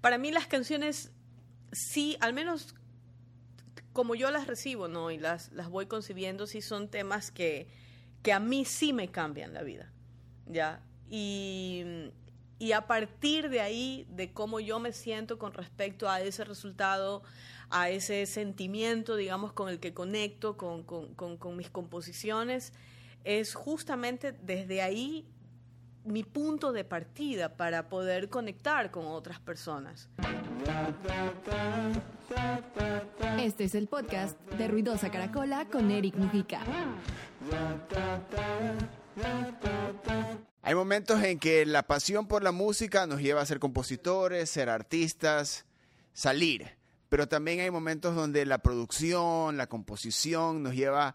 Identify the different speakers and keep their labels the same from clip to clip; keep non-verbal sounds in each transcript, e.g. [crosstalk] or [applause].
Speaker 1: para mí las canciones sí, al menos como yo las recibo, ¿no? Y las, las voy concibiendo, sí son temas que, que a mí sí me cambian la vida, ¿ya? Y, y a partir de ahí, de cómo yo me siento con respecto a ese resultado, a ese sentimiento, digamos, con el que conecto con, con, con, con mis composiciones, es justamente desde ahí mi punto de partida para poder conectar con otras personas.
Speaker 2: Este es el podcast de Ruidosa Caracola con Eric Mujica.
Speaker 3: Hay momentos en que la pasión por la música nos lleva a ser compositores, ser artistas, salir. Pero también hay momentos donde la producción, la composición nos lleva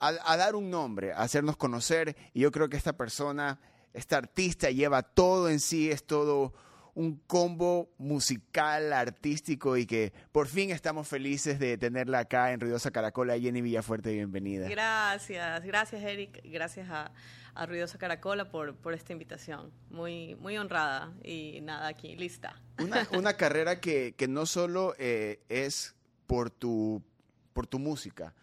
Speaker 3: a, a dar un nombre, a hacernos conocer. Y yo creo que esta persona esta artista lleva todo en sí, es todo un combo musical, artístico y que por fin estamos felices de tenerla acá en Ruidosa Caracola. Jenny Villafuerte, bienvenida.
Speaker 1: Gracias, gracias Eric, gracias a, Ruidosa Caracola por, por esta invitación. Muy, muy honrada y nada, aquí lista.
Speaker 3: Una, [laughs] carrera que, que, no solo eh, es por tu, por tu música,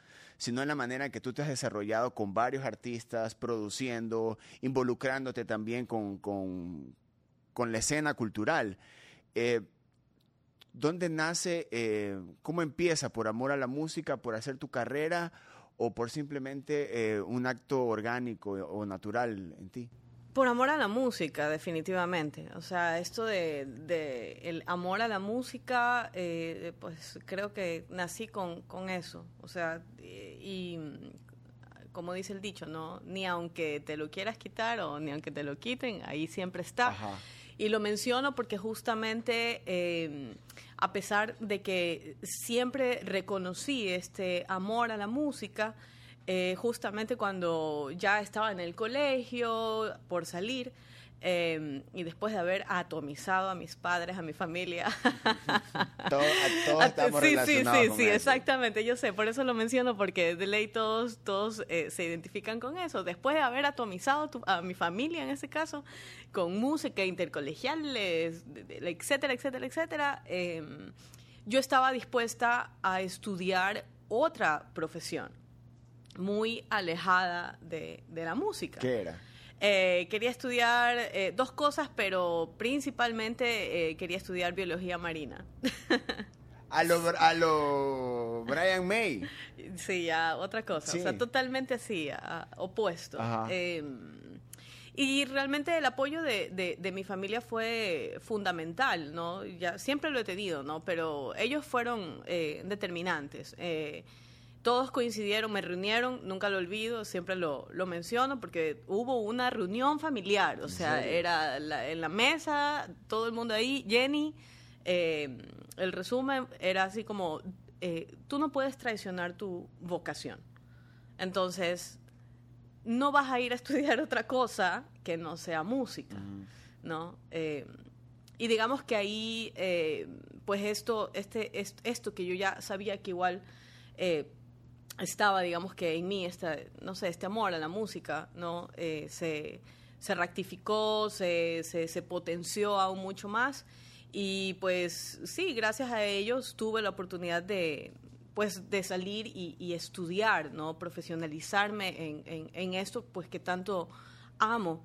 Speaker 3: sino en la manera en que tú te has desarrollado con varios artistas, produciendo, involucrándote también con, con, la escena cultural. Eh, ¿Dónde nace, eh, cómo empieza? ¿Por amor a la música, por hacer tu carrera o por simplemente eh, un acto orgánico o natural en ti?
Speaker 1: Por amor a la música, definitivamente. O sea, esto de, el amor a la música, eh, pues creo que nací con, con eso. O sea, y, como dice el dicho, ¿no? Ni aunque te lo quieras quitar o ni aunque te lo quiten, ahí siempre está. Y lo menciono porque justamente, eh, a pesar de que siempre reconocí este amor a la música, eh, justamente cuando ya estaba en el colegio, por salir, em, y después de haber atomizado a mis padres, a mi familia. [laughs]
Speaker 3: todos estamos
Speaker 1: sí, sí, sí, sí, exactamente, yo sé, por eso lo menciono, porque de ley todos, todos eh, se identifican con eso. Después de haber atomizado a mi familia, en ese caso, con música, intercolegiales, etcétera, etcétera, etcétera, em, yo estaba dispuesta a estudiar otra profesión muy alejada de, la música.
Speaker 3: ¿Qué era?
Speaker 1: Eh, quería estudiar eh, dos cosas, pero principalmente eh, quería estudiar biología marina. [laughs]
Speaker 3: a lo, a lo Brian May.
Speaker 1: Sí, ya otra cosa. O sea, totalmente así, opuesto. Em, y realmente el apoyo de, de, mi familia fue fundamental, ¿no? Ya siempre lo he tenido, ¿no? Pero ellos fueron determinantes todos coincidieron, me reunieron, nunca lo olvido, siempre lo, lo menciono porque hubo una reunión familiar, o sea, era en la mesa, todo el mundo ahí, Jenny, eh, el resumen era así como, eh, tú no puedes traicionar tu vocación, entonces no vas a ir a [laughs] estudiar otra cosa que no sea música, ¿no? Eh, y digamos que ahí, pues esto, este, esto que yo ya sabía que igual estaba, digamos que en mí, no sé, este amor a la música, ¿no? Eh, se, se, rectificó, se, se, potenció aún mucho más. Y pues sí, gracias a ellos tuve la oportunidad de, pues, de salir y, estudiar, ¿no? Profesionalizarme en, en, esto, pues, que tanto amo.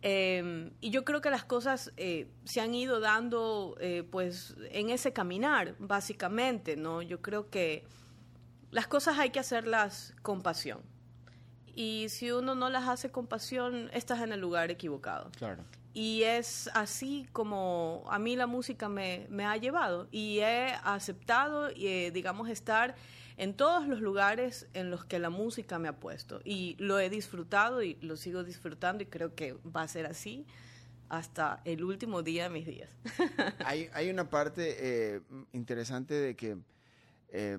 Speaker 1: Em, y yo creo que las cosas eh, se han ido dando, eh, pues, en ese caminar, básicamente, ¿no? Yo creo que las cosas hay que hacerlas con pasión. Y si uno no las hace con pasión, estás en el lugar equivocado.
Speaker 3: Claro.
Speaker 1: Y es así como a mí la música me, ha llevado. Y he aceptado, eh, digamos, estar en todos los lugares en los que la música me ha puesto. Y lo he disfrutado y lo sigo disfrutando y creo que va a ser así hasta el último día de mis días. [laughs]
Speaker 3: hay, hay una parte eh, interesante de que eh,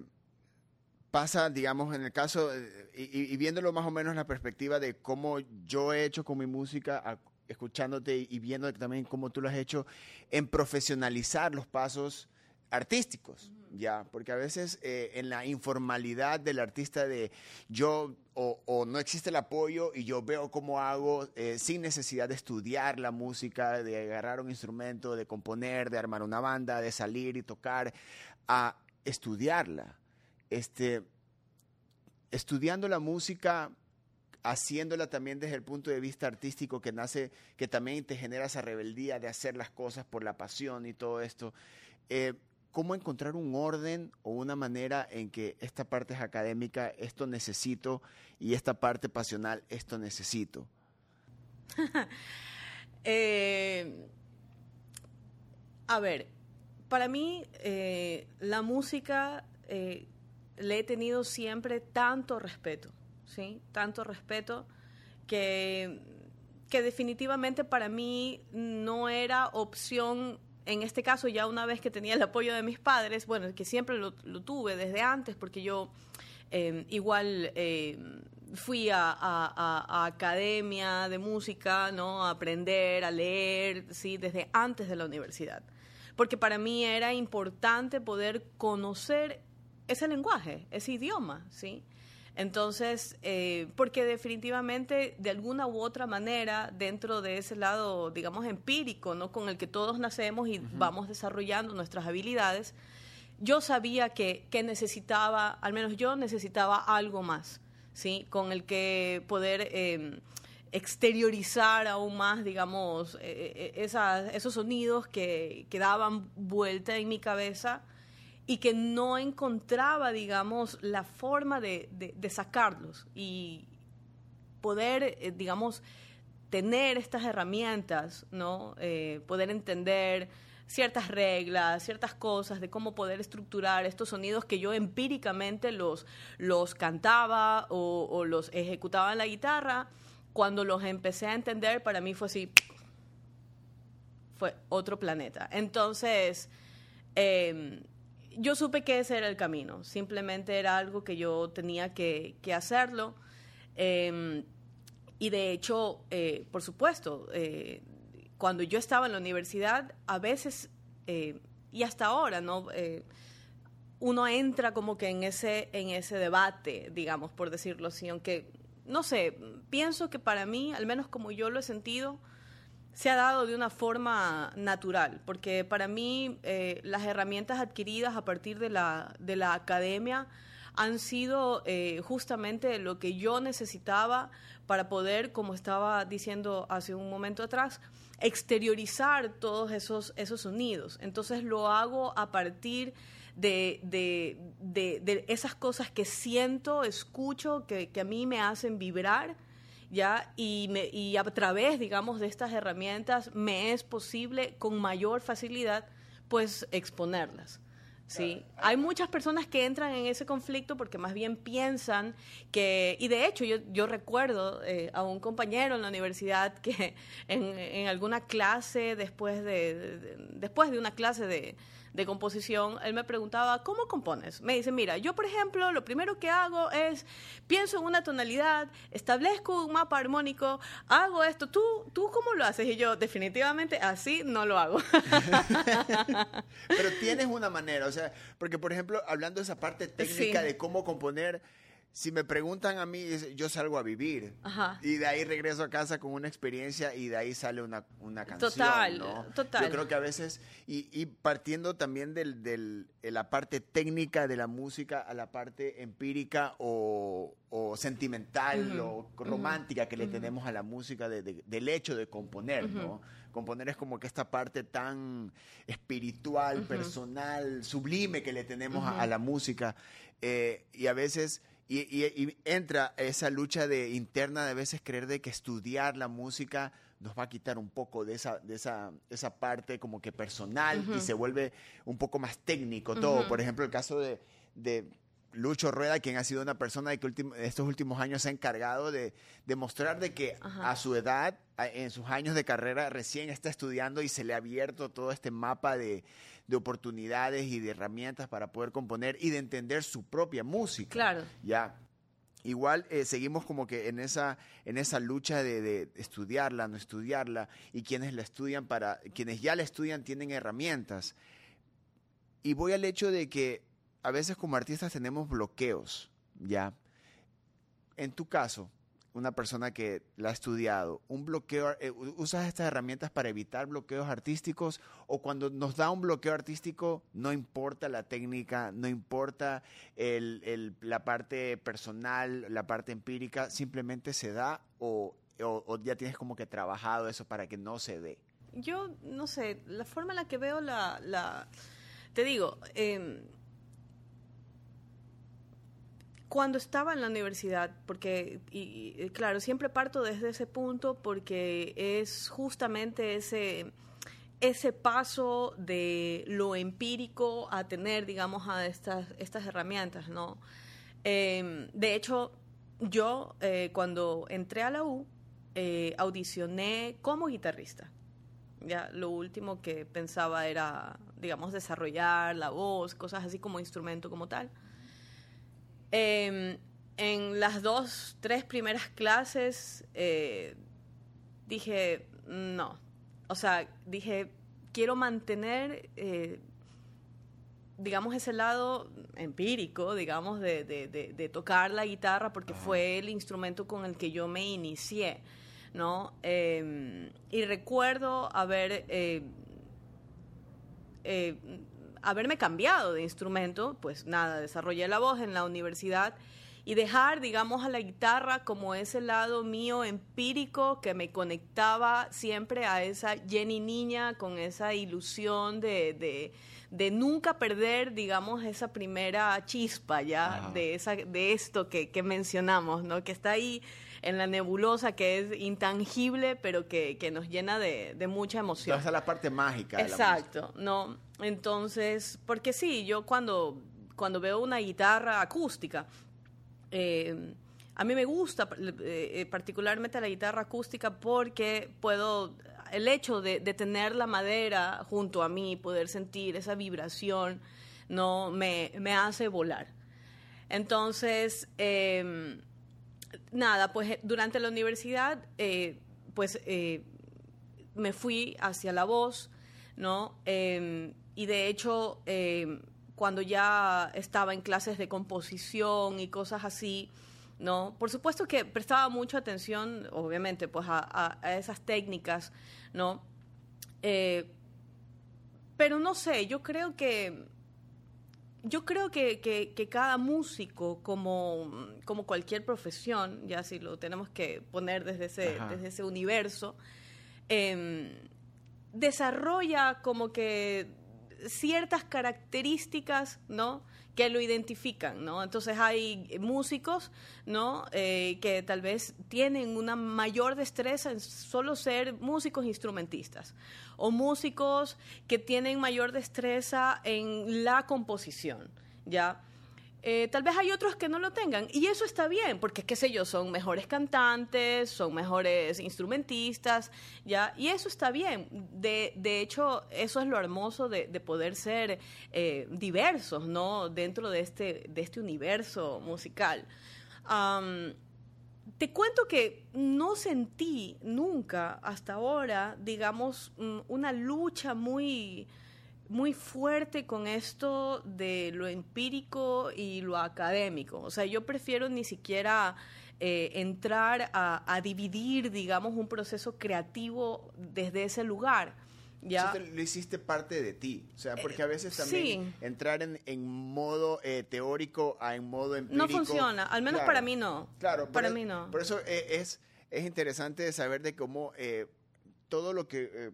Speaker 3: pasa, digamos, en el caso, eh, y, viéndolo más o menos en la perspectiva de cómo yo he hecho con mi música, escuchándote y viendo también cómo tú lo has hecho, en profesionalizar los pasos artísticos, ya, porque a veces eh, en la informalidad del artista de yo o, no existe el apoyo y yo veo cómo hago eh, sin necesidad de estudiar la música, de agarrar un instrumento, de componer, de armar una banda, de salir y tocar, a estudiarla. Este, estudiando la música haciéndola también desde el punto de vista artístico que nace, que también te genera esa rebeldía de hacer las cosas por la pasión y todo esto. Eh, ¿Cómo encontrar un orden o una manera en que esta parte es académica, esto necesito, y esta parte pasional, esto necesito? [laughs]
Speaker 1: Eh, a ver, para mí eh, la música le he tenido siempre tanto respeto ¿sí? Tanto respeto que, que definitivamente para mí no era opción en este caso ya una vez que tenía el apoyo de mis padres, bueno, que siempre lo, tuve desde antes, porque yo em, igual em, fui a, academia de música, ¿no? A aprender, a leer, ¿sí? Desde antes de la universidad. Porque para mí era importante poder conocer ese lenguaje, ese idioma, ¿sí? Entonces, eh, porque definitivamente, de alguna u otra manera, dentro de ese lado, digamos, empírico, ¿no? Con el que todos nacemos y vamos desarrollando nuestras habilidades, yo sabía que, necesitaba, al menos yo necesitaba algo más, ¿sí? Con el que poder em, exteriorizar aún más, digamos, eh, eh, esos sonidos que, que daban vuelta en mi cabeza y que no encontraba, digamos, la forma de, sacarlos y poder, eh, digamos, tener estas herramientas, ¿no? Eh, poder entender ciertas reglas, ciertas cosas de cómo poder estructurar estos sonidos que yo empíricamente los, los cantaba o, los ejecutaba en la guitarra. Cuando los empecé a entender, para mí fue así, fue otro planeta. Entonces, eh, yo supe que ese era el camino, simplemente era algo que yo tenía que, hacerlo. Em, y de hecho, eh, por supuesto, eh, cuando yo estaba en la universidad, a veces, eh, y hasta ahora, ¿no? uno entra como que en ese, en ese debate, digamos, por decirlo así, aunque, no sé, pienso que para mí, al menos como yo lo he sentido, se ha dado de una forma natural, porque para mí eh, las herramientas adquiridas a partir de la, de la academia han sido eh, justamente lo que yo necesitaba para poder, como estaba diciendo hace un momento atrás, exteriorizar todos esos, esos sonidos. Entonces lo hago a partir de, de, esas cosas que siento, escucho, que, que a mí me hacen vibrar ¿ya? Y, me, y a través, digamos, de estas herramientas me es posible con mayor facilidad, pues, exponerlas. Sí, hay muchas personas que entran en ese conflicto porque más bien piensan que, y de hecho yo, yo recuerdo eh, a un compañero en la universidad que [laughs] en, en alguna clase, después de después de una clase de, de composición, él me preguntaba, ¿cómo compones? Me dice, mira, yo por ejemplo, lo primero que hago es, pienso en una tonalidad, establezco un mapa armónico, hago esto, ¿tú, tú cómo lo haces? Y yo, definitivamente, así no lo hago. [laughs] [laughs]
Speaker 3: Pero tienes una manera, o sea, porque por ejemplo, hablando de esa parte técnica de cómo componer, si me preguntan a mí, yo salgo a vivir. Y de ahí regreso a casa con una experiencia y de ahí sale una, una canción. Total, total. Yo creo que a veces, y, partiendo también del, del, de la parte técnica de la música a la parte empírica o, sentimental o romántica que le tenemos a la música del hecho de componer, ¿no? Componer es como que esta parte tan espiritual, personal, sublime que le tenemos a, la música. Eh, y a veces y, entra esa lucha de interna de a veces creer de que estudiar la música nos va a quitar un poco de esa, de esa, esa parte como que personal y se vuelve un poco más técnico todo. Por ejemplo, el caso de, de Lucho Rueda, quien ha sido una persona que estos últimos años se ha encargado de demostrar de que a su edad, en sus años de carrera, recién está estudiando y se le ha abierto todo este mapa de, de oportunidades y de herramientas para poder componer y de entender su propia música.
Speaker 1: Claro.
Speaker 3: Ya. Igual eh, seguimos como que en esa, en esa lucha de, de, estudiarla, no estudiarla, y quienes la estudian para, quienes ya la estudian tienen herramientas. y voy al hecho de que a veces como artistas tenemos bloqueos, ¿ya? En tu caso, una persona que la ha estudiado, un bloqueo, eh, usas estas herramientas para evitar bloqueos artísticos o cuando nos da un bloqueo artístico, no importa la técnica, no importa la parte personal, la parte empírica, simplemente se da o, ya tienes como que trabajado eso para que no se dé.
Speaker 1: Yo no sé, la forma en la que veo la, la te digo, eh, cuando estaba en la universidad, porque, y, claro, siempre parto desde ese punto porque es justamente ese, ese paso de lo empírico a tener, digamos, a estas, estas herramientas, ¿no? Em, de hecho, yo eh, cuando entré a la U, eh, audicioné como guitarrista. Ya, lo último que pensaba era, digamos, desarrollar la voz, cosas así como instrumento como tal. Em, en las dos, tres primeras clases eh, dije, no. O sea, dije, quiero mantener, eh, digamos, ese lado empírico, digamos, de, tocar la guitarra, porque fue el instrumento con el que yo me inicié, ¿no? Em, y recuerdo haber eh, haberme cambiado de instrumento, pues nada, desarrollé la voz en la universidad y dejar, digamos, a la guitarra como ese lado mío empírico que me conectaba siempre a esa Jenny niña con esa ilusión de, de, nunca perder, digamos, esa primera chispa ya de, esa, de esto que, que mencionamos, ¿no? Que está ahí en la nebulosa que es intangible, pero que, nos llena de, mucha emoción.
Speaker 3: Esa es la parte mágica.
Speaker 1: Exacto, ¿no? Entonces, porque sí, yo cuando, cuando veo una guitarra acústica, eh, a mí me gusta eh, particularmente la guitarra acústica porque puedo, el hecho de, tener la madera junto a mí, poder sentir esa vibración, no me, me hace volar. Entonces, eh, nada, pues eh, durante la universidad, eh, pues eh, me fui hacia la voz, ¿no? Em, y de hecho, em, cuando ya estaba en clases de composición y cosas así, ¿no? Por supuesto que prestaba mucha atención, obviamente, pues a, a esas técnicas, ¿no? pero no sé, yo creo que yo creo que, que, cada músico, como, como cualquier profesión, ya si lo tenemos que poner desde ese, desde ese universo, em, desarrolla como que ciertas características, ¿no? Que lo identifican, ¿no? Entonces hay músicos, ¿no? Eh, que tal vez tienen una mayor destreza en solo ser músicos instrumentistas, o músicos que tienen mayor destreza en la composición, ¿ya? Eh, tal vez hay otros que no lo tengan y eso está bien, porque qué sé yo, son mejores cantantes, son mejores instrumentistas, ¿ya? Y eso está bien. De, de hecho, eso es lo hermoso de, poder ser eh, diversos, ¿no? Dentro de este, de este universo musical. te cuento que no sentí nunca hasta ahora, digamos, mm, una lucha muy muy fuerte con esto de lo empírico y lo académico. O sea, yo prefiero ni siquiera eh, entrar a, dividir, digamos, un proceso creativo desde ese lugar. ¿ya?
Speaker 3: lo hiciste parte de ti, o sea, porque a veces también entrar en, modo eh, teórico a en modo empírico...
Speaker 1: No funciona, al menos para mí no.
Speaker 3: Claro,
Speaker 1: para mí no.
Speaker 3: Por eso eh, es, es interesante saber de cómo todo lo que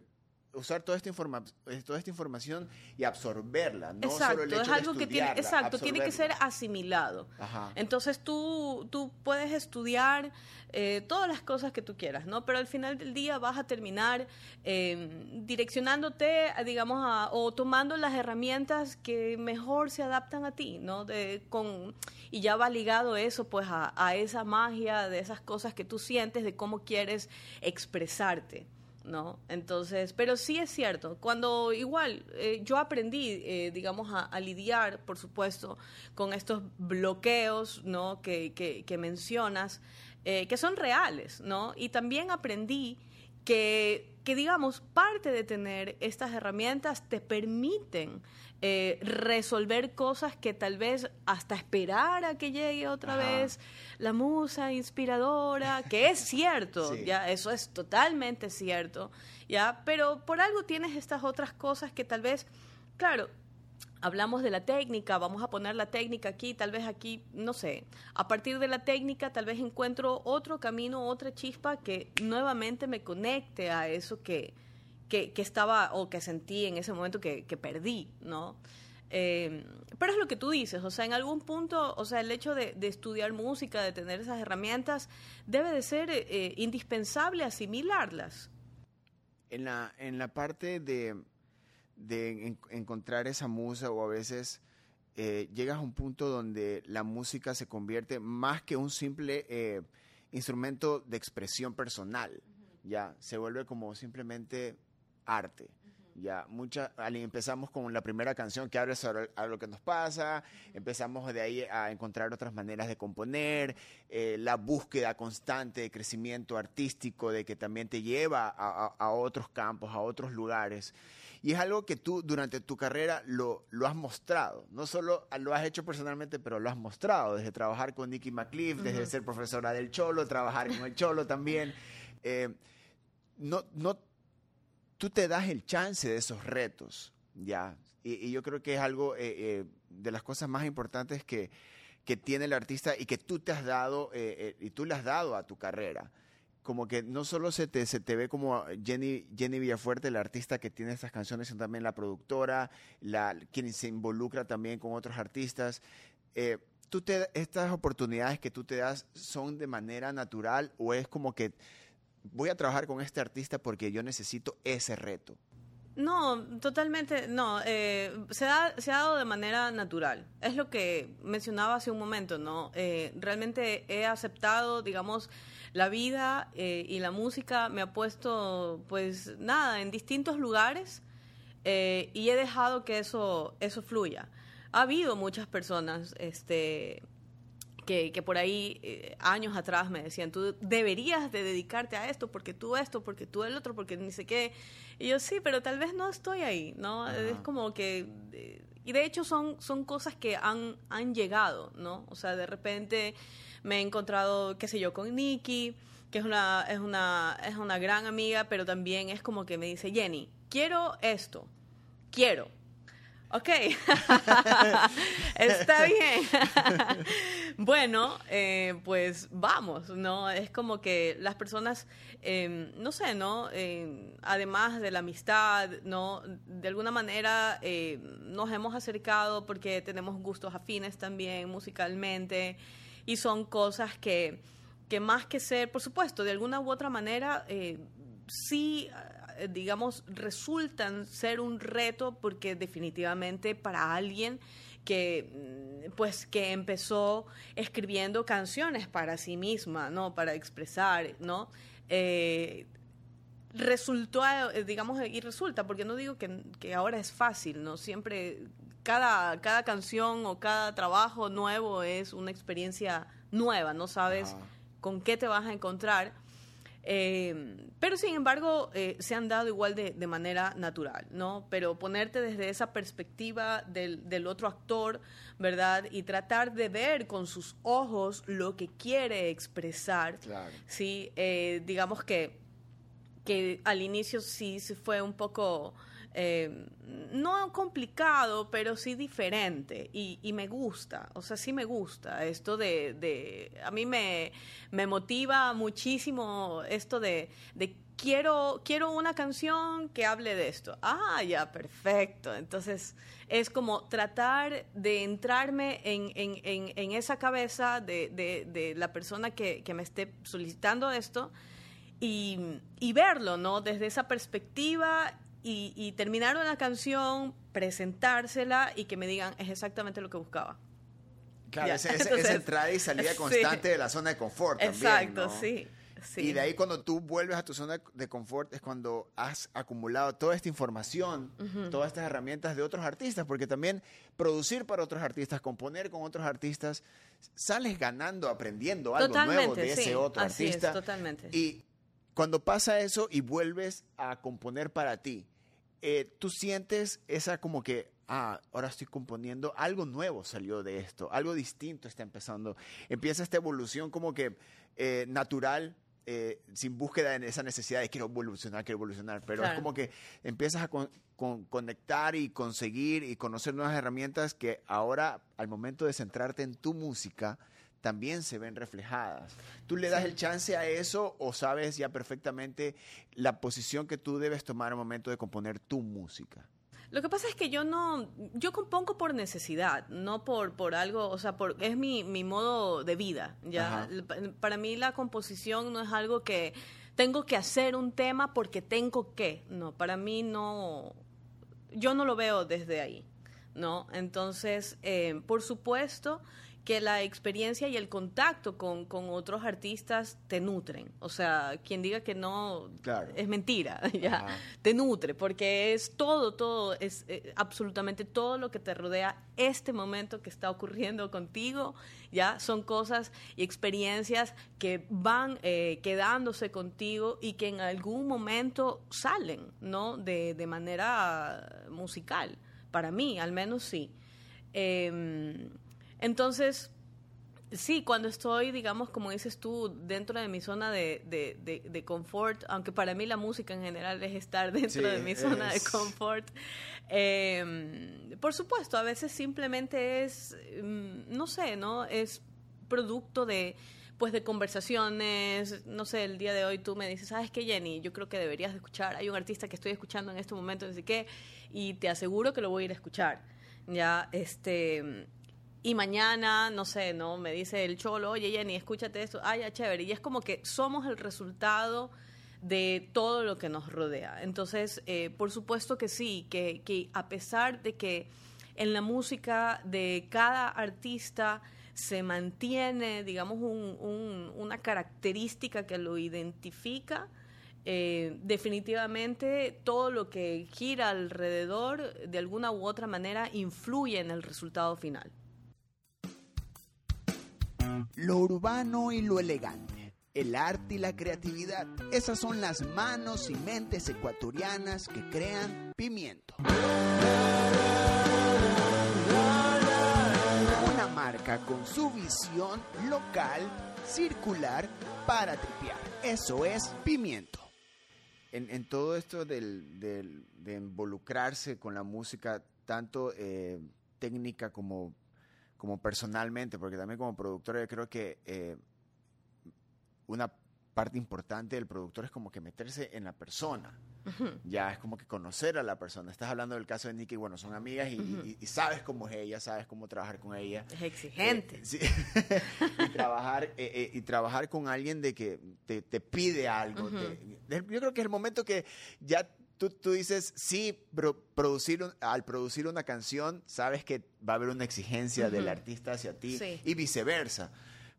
Speaker 3: usar toda esta, informa eh, toda esta información y absorberla, no
Speaker 1: exacto,
Speaker 3: solo el hecho
Speaker 1: es algo que tiene, exacto, tiene que ser asimilado. Entonces tú, tú puedes estudiar eh, todas las cosas que tú quieras, ¿no? Pero al final del día vas a terminar em, direccionándote, digamos, a, o tomando las herramientas que mejor se adaptan a ti, ¿no? De, con, y ya va ligado eso, pues, a, a esa magia de esas cosas que tú sientes, de cómo quieres expresarte. ¿No? Entonces, pero sí es cierto, cuando igual eh, yo aprendí, eh, digamos, a, lidiar, por supuesto, con estos bloqueos, ¿no? Que, que, mencionas, eh, que son reales, ¿no? Y también aprendí que, que digamos, parte de tener estas herramientas te permiten eh, resolver cosas que tal vez hasta esperar a que llegue otra vez la musa inspiradora, que es cierto, [laughs] ya eso es totalmente cierto, ya, pero por algo tienes estas otras cosas que tal vez, claro, hablamos de la técnica, vamos a poner la técnica aquí, tal vez aquí, no sé, a partir de la técnica tal vez encuentro otro camino, otra chispa que nuevamente me conecte a eso que, que, estaba o que sentí en ese momento que, perdí, ¿no? Eh, pero es lo que tú dices, o sea, en algún punto, o sea, el hecho de, estudiar música, de tener esas herramientas, debe de ser eh, indispensable asimilarlas.
Speaker 3: En la, en la parte de de encontrar esa musa o a veces eh, llegas a un punto donde la música se convierte más que un simple eh, instrumento de expresión personal, ya se vuelve como simplemente arte. Ya, mucha, empezamos con la primera canción que habla sobre lo que nos pasa, empezamos de ahí a encontrar otras maneras de componer, eh, la búsqueda constante de crecimiento artístico, de que también te lleva a otros campos, a otros lugares. Y es algo que tú durante tu carrera lo, lo has mostrado. No solo lo has hecho personalmente, pero lo has mostrado. Desde trabajar con Nicky McCliff, desde ser profesora del Cholo, trabajar con el Cholo también. Eh, no, no, tú te das el chance de esos retos, ¿ya? Y, yo creo que es algo eh, eh, de las cosas más importantes que, que, tiene el artista y que tú te has dado y tú le has dado a tu carrera como que no solo se te, se te ve como Jenny, Jenny Villafuerte, la artista que tiene estas canciones, sino también la productora, la, quien se involucra también con otros artistas. Eh, ¿tú te, ¿Estas oportunidades que tú te das son de manera natural o es como que voy a trabajar con este artista porque yo necesito ese reto?
Speaker 1: No, totalmente, no. Eh, se, ha, se, ha, dado de manera natural. Es lo que mencionaba hace un momento, ¿no? Eh, realmente he aceptado, digamos, la vida eh, y la música me ha puesto, pues nada, en distintos lugares eh, y he dejado que eso, eso fluya. Ha habido muchas personas este, que, que por ahí eh, años atrás me decían, tú deberías de dedicarte a esto, porque tú esto, porque tú el otro, porque ni sé qué. Y yo sí, pero tal vez no estoy ahí, ¿no? Es como que... y de hecho son, son cosas que han, han llegado, ¿no? O sea, de repente me he encontrado, qué sé yo, con Nikki, que es una, es una, es una gran amiga, pero también es como que me dice, Jenny, quiero esto, quiero. Ok, [laughs] está [laughs] bien. [laughs] bueno, eh, pues vamos, ¿no? Es como que las personas, em, no sé, ¿no? Em, además de la amistad, ¿no? De alguna manera eh, nos hemos acercado porque tenemos gustos afines también musicalmente y son cosas que, que más que ser, por supuesto, de alguna u otra manera, eh, sí, eh, digamos, resultan ser un reto porque definitivamente para alguien que mm, pues que empezó escribiendo canciones para sí misma, ¿no? Para expresar, ¿no? Eh, resultó, digamos, y resulta, porque no digo que, que, ahora es fácil, ¿no? Siempre cada, cada canción o cada trabajo nuevo es una experiencia nueva, no sabes con qué te vas a encontrar. Eh, pero sin embargo, eh, se han dado igual de, manera natural, ¿no? Pero ponerte desde esa perspectiva del, otro actor, ¿verdad? Y tratar de ver con sus ojos lo que quiere expresar, ¿sí? Eh, digamos que, que al inicio sí se fue un poco eh, no complicado, pero sí diferente y, me gusta, o sea, sí me gusta esto de, a mí me, me motiva muchísimo esto de, quiero, quiero una canción que hable de esto. Ah, ya, perfecto. Entonces es como tratar de entrarme en, en, esa cabeza de, la persona que, que, me esté solicitando esto y, y verlo, ¿no? Desde esa perspectiva y, terminar una canción, presentársela y que me digan es exactamente lo que buscaba.
Speaker 3: Claro, esa [laughs] entrada y salida [laughs] constante de la zona de confort.
Speaker 1: Exacto, sí,
Speaker 3: Y de ahí cuando tú vuelves a tu zona de confort es cuando has acumulado toda esta información, todas estas herramientas de otros artistas, porque también producir para otros artistas, componer con otros artistas, sales ganando, aprendiendo algo nuevo de ese otro artista.
Speaker 1: totalmente.
Speaker 3: Y cuando pasa eso y vuelves a componer para ti, eh, tú sientes esa como que, ah, ahora estoy componiendo, algo nuevo salió de esto, algo distinto está empezando. Empieza esta evolución como que eh, natural, eh, sin búsqueda en esa necesidad de quiero evolucionar, quiero evolucionar, pero es como que empiezas a conectar y conseguir y conocer nuevas herramientas que ahora, al momento de centrarte en tu música, también se ven reflejadas. ¿Tú le das el chance a eso o sabes ya perfectamente la posición que tú debes tomar al momento de componer tu música?
Speaker 1: Lo que pasa es que yo no, yo compongo por necesidad, no por, por algo, o sea, por, es mi, mi modo de vida, ¿ya? Para mí la composición no es algo que tengo que hacer un tema porque tengo que, no, para mí no, yo no lo veo desde ahí, ¿no? Entonces, eh, por supuesto, que la experiencia y el contacto con, otros artistas te nutren. O sea, quien diga que no es mentira, [laughs] ya te nutre, porque es todo, todo, es eh, absolutamente todo lo que te rodea este momento que está ocurriendo contigo, ya son cosas y experiencias que van eh, quedándose contigo y que en algún momento salen, ¿no? De, de manera musical. Para mí, al menos sí. Eh, entonces, sí, cuando estoy, digamos, como dices tú, dentro de mi zona de, de, confort, aunque para mí la música en general es estar [laughs] dentro de mi zona de confort, em, por supuesto, a veces simplemente es, mm, no sé, ¿no? Es producto de pues de conversaciones, no sé, el día de hoy tú me dices, ¿sabes qué, Jenny? Yo creo que deberías escuchar, hay un artista que estoy escuchando en este momento, no sé qué, y te aseguro que lo voy a ir a escuchar, ya, este, y mañana, no sé, ¿no? Me dice el cholo, oye Jenny, escúchate esto, ay, ya chévere. Y es como que somos el resultado de todo lo que nos rodea. Entonces, eh, por supuesto que sí, que, que a pesar de que en la música de cada artista se mantiene, digamos, un, una característica que lo identifica, eh, definitivamente todo lo que gira alrededor, de alguna u otra manera, influye en el resultado final
Speaker 4: lo urbano y lo elegante, el arte y la creatividad. Esas son las manos y mentes ecuatorianas que crean pimiento. Una marca con su visión local, circular, para tripear. Eso es pimiento.
Speaker 3: En, todo esto de involucrarse con la música, tanto eh, técnica como como personalmente, porque también como productor yo creo que eh, una parte importante del productor es como que meterse en la persona. Ya es como que conocer a la persona. Estás hablando del caso de Nicky, bueno, son amigas y, sabes cómo es ella, sabes cómo trabajar con ella.
Speaker 1: Es exigente.
Speaker 3: Eh, [laughs] y, trabajar, eh, y trabajar con alguien de que te, pide algo. yo creo que es el momento que ya tú, dices, sí, pero producir al producir una canción, sabes que va a haber una exigencia del artista hacia ti y viceversa.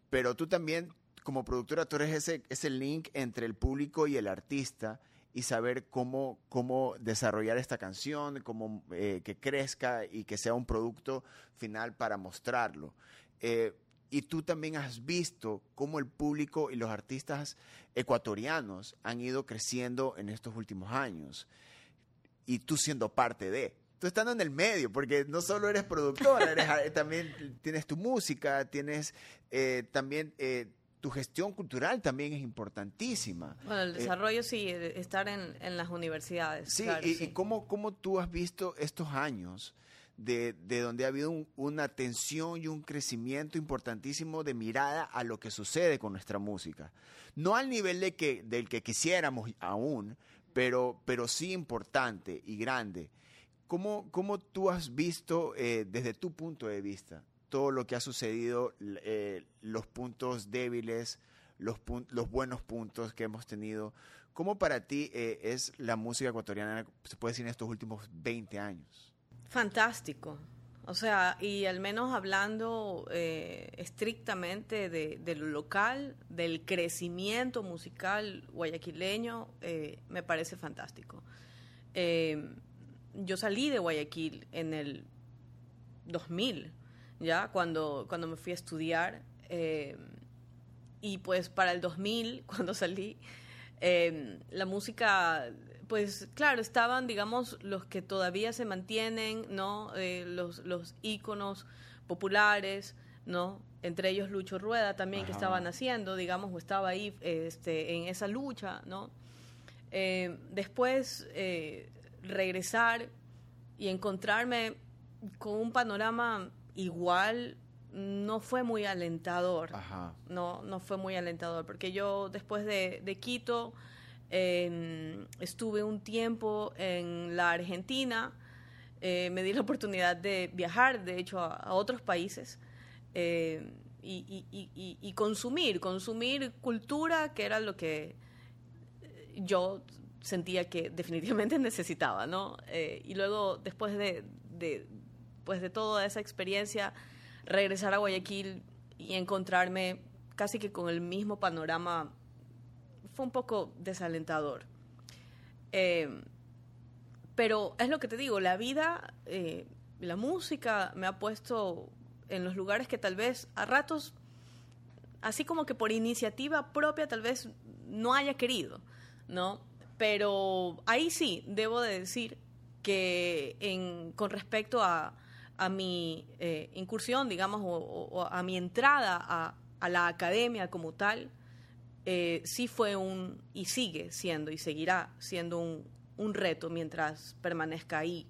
Speaker 3: Pero tú también, como productora, tú eres ese, ese link entre el público y el artista y saber cómo, cómo desarrollar esta canción, cómo eh, que crezca y que sea un producto final para mostrarlo. Eh, y tú también has visto cómo el público y los artistas ecuatorianos han ido creciendo en estos últimos años. Y tú siendo parte de. Tú estando en el medio, porque no solo eres productora, eres, también tienes tu música, tienes eh, también eh, tu gestión cultural también es importantísima.
Speaker 1: Bueno, el eh, desarrollo sí, estar en, en, las universidades.
Speaker 3: Sí, y, y cómo, cómo, tú has visto estos años de, donde ha habido una tensión y un crecimiento importantísimo de mirada a lo que sucede con nuestra música. No al nivel de que, del que quisiéramos aún, pero, pero sí importante y grande. ¿Cómo, cómo tú has visto eh, desde tu punto de vista todo lo que ha sucedido, eh, los puntos débiles, los, los buenos puntos que hemos tenido? ¿Cómo para ti eh, es la música ecuatoriana, se puede decir, en estos últimos 20 años?
Speaker 1: Fantástico. O sea, y al menos hablando eh, estrictamente de, lo local, del crecimiento musical guayaquileño, eh, me parece fantástico. Eh, yo salí de Guayaquil en el 2000, ya, cuando, cuando me fui a estudiar. y pues para el 2000, [laughs] cuando salí, la música, pues claro, estaban, digamos, los que todavía se mantienen, ¿no? Eh, los, los íconos populares, ¿no? Entre ellos Lucho Rueda también, que estaban haciendo, digamos, o estaba ahí este, en esa lucha, ¿no? Em, después, eh, regresar y encontrarme con un panorama igual no fue muy alentador. No, no fue muy alentador, porque yo después de, Quito estuve un tiempo en la Argentina, eh, me di la oportunidad de viajar, de hecho, a, otros países. Em, y, consumir, consumir cultura, que era lo que yo sentía que definitivamente [laughs] necesitaba, ¿no? Eh, y luego, después de, de, pues de toda esa experiencia, regresar a Guayaquil y encontrarme casi que con el mismo panorama un poco desalentador. Eh, pero es lo que te digo, la vida, eh, la música me ha puesto en los lugares que tal vez a ratos, así como que por iniciativa propia, tal vez no haya querido, ¿no? Pero ahí sí, debo de decir que con respecto a, a mi eh, incursión, digamos, o, a mi entrada a, la academia como tal, eh, sí fue un, y sigue siendo, y seguirá siendo un, reto mientras permanezca ahí.